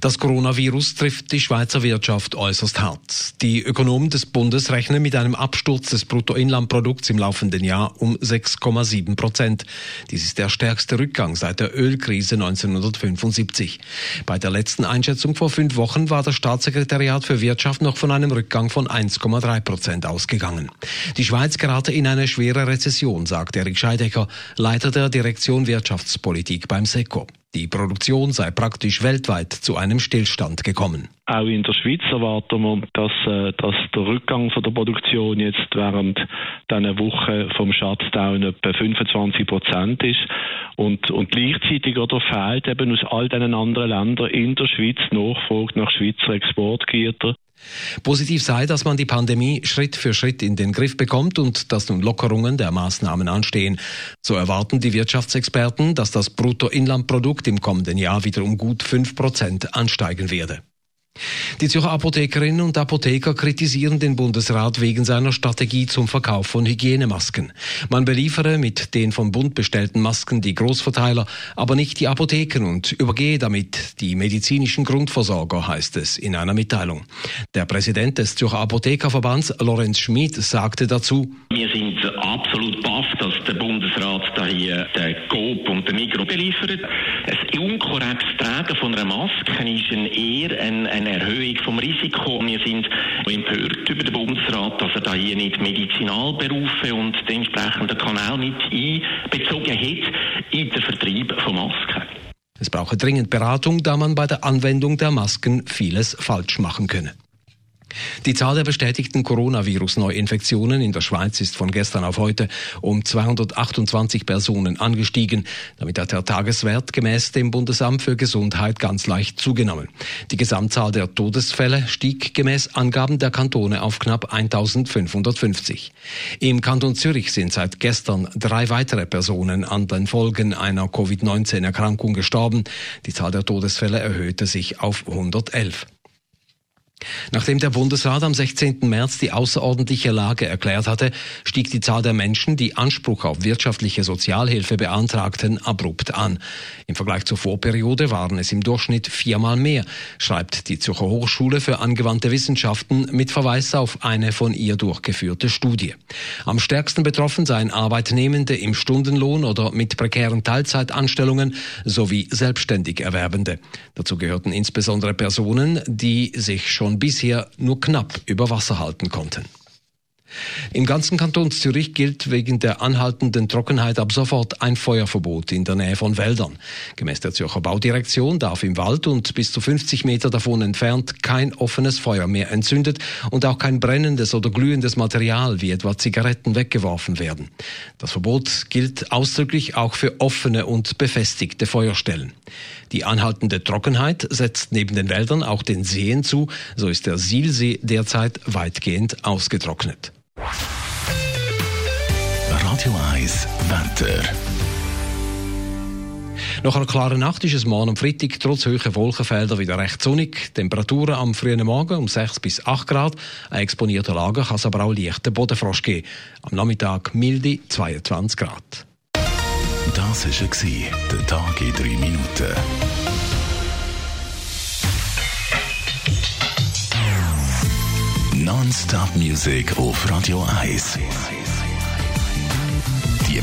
Das Coronavirus trifft die Schweizer Wirtschaft äußerst hart. Die Ökonomen des Bundes rechnen mit einem Absturz des Bruttoinlandprodukts im laufenden Jahr um 6,7 Prozent. Dies ist der stärkste Rückgang seit der Ölkrise 1975. Bei der letzten Einschätzung vor fünf Wochen war das Staatssekretariat für Wirtschaft noch von einem Rückgang von 1,3 Prozent ausgegangen. Die Schweiz gerate in eine schwere Rezession, sagt Erik Scheidecker, Leiter der Direktion Wirtschaftspolitik beim SECO. Die Produktion sei praktisch weltweit zu einem Stillstand gekommen. Auch in der Schweiz erwarten wir, dass, äh, dass der Rückgang von der Produktion jetzt während dieser Woche vom Shutdown etwa 25 Prozent ist. Und, und gleichzeitig oder fehlt eben aus all diesen anderen Ländern in der Schweiz Nachfrage nach Schweizer Exportgütern. Positiv sei, dass man die Pandemie Schritt für Schritt in den Griff bekommt und dass nun Lockerungen der Maßnahmen anstehen. So erwarten die Wirtschaftsexperten, dass das Bruttoinlandprodukt im kommenden Jahr wieder um gut fünf Prozent ansteigen werde. Die Zürcher Apothekerinnen und Apotheker kritisieren den Bundesrat wegen seiner Strategie zum Verkauf von Hygienemasken. Man beliefere mit den vom Bund bestellten Masken die Großverteiler, aber nicht die Apotheken und übergehe damit die medizinischen Grundversorger, heißt es in einer Mitteilung. Der Präsident des Zürcher Apothekerverbands, Lorenz Schmid, sagte dazu, Wir sind absolut baff, dass der Bundesrat da hier den Coop und den Mikro beliefert. Ein unkorrektes Tragen von einer Maske ist ein eher ein, ein eine Erhöhung vom Risiko. Wir sind empört über den Bundesrat, dass er da hier nicht Medizinalberufe und den entsprechenden Kanal nicht einbezogen hat in den Vertrieb von Masken. Es brauche dringend Beratung, da man bei der Anwendung der Masken vieles falsch machen könne. Die Zahl der bestätigten Coronavirus-Neuinfektionen in der Schweiz ist von gestern auf heute um 228 Personen angestiegen. Damit hat der Tageswert gemäß dem Bundesamt für Gesundheit ganz leicht zugenommen. Die Gesamtzahl der Todesfälle stieg gemäß Angaben der Kantone auf knapp 1550. Im Kanton Zürich sind seit gestern drei weitere Personen an den Folgen einer Covid-19-Erkrankung gestorben. Die Zahl der Todesfälle erhöhte sich auf 111. Nachdem der Bundesrat am 16. März die außerordentliche Lage erklärt hatte, stieg die Zahl der Menschen, die Anspruch auf wirtschaftliche Sozialhilfe beantragten, abrupt an. Im Vergleich zur Vorperiode waren es im Durchschnitt viermal mehr, schreibt die Zürcher Hochschule für angewandte Wissenschaften mit Verweis auf eine von ihr durchgeführte Studie. Am stärksten betroffen seien Arbeitnehmende im Stundenlohn oder mit prekären Teilzeitanstellungen sowie selbstständig Erwerbende. Dazu gehörten insbesondere Personen, die sich schon bisher nur knapp über Wasser halten konnten. Im ganzen Kanton Zürich gilt wegen der anhaltenden Trockenheit ab sofort ein Feuerverbot in der Nähe von Wäldern. Gemäß der Zürcher Baudirektion darf im Wald und bis zu 50 Meter davon entfernt kein offenes Feuer mehr entzündet und auch kein brennendes oder glühendes Material wie etwa Zigaretten weggeworfen werden. Das Verbot gilt ausdrücklich auch für offene und befestigte Feuerstellen. Die anhaltende Trockenheit setzt neben den Wäldern auch den Seen zu, so ist der Sielsee derzeit weitgehend ausgetrocknet. Radio 1 Wetter. Nach einer klaren Nacht ist es morgen am Freitag trotz hoher Wolkenfelder wieder recht sonnig. Temperaturen am frühen Morgen um 6 bis 8 Grad. Ein exponierter Lager kann es aber auch leichten Bodenfrost geben. Am Nachmittag milde 22 Grad. Das war der Tag in 3 Minuten. Non-Stop Music auf Radio 1.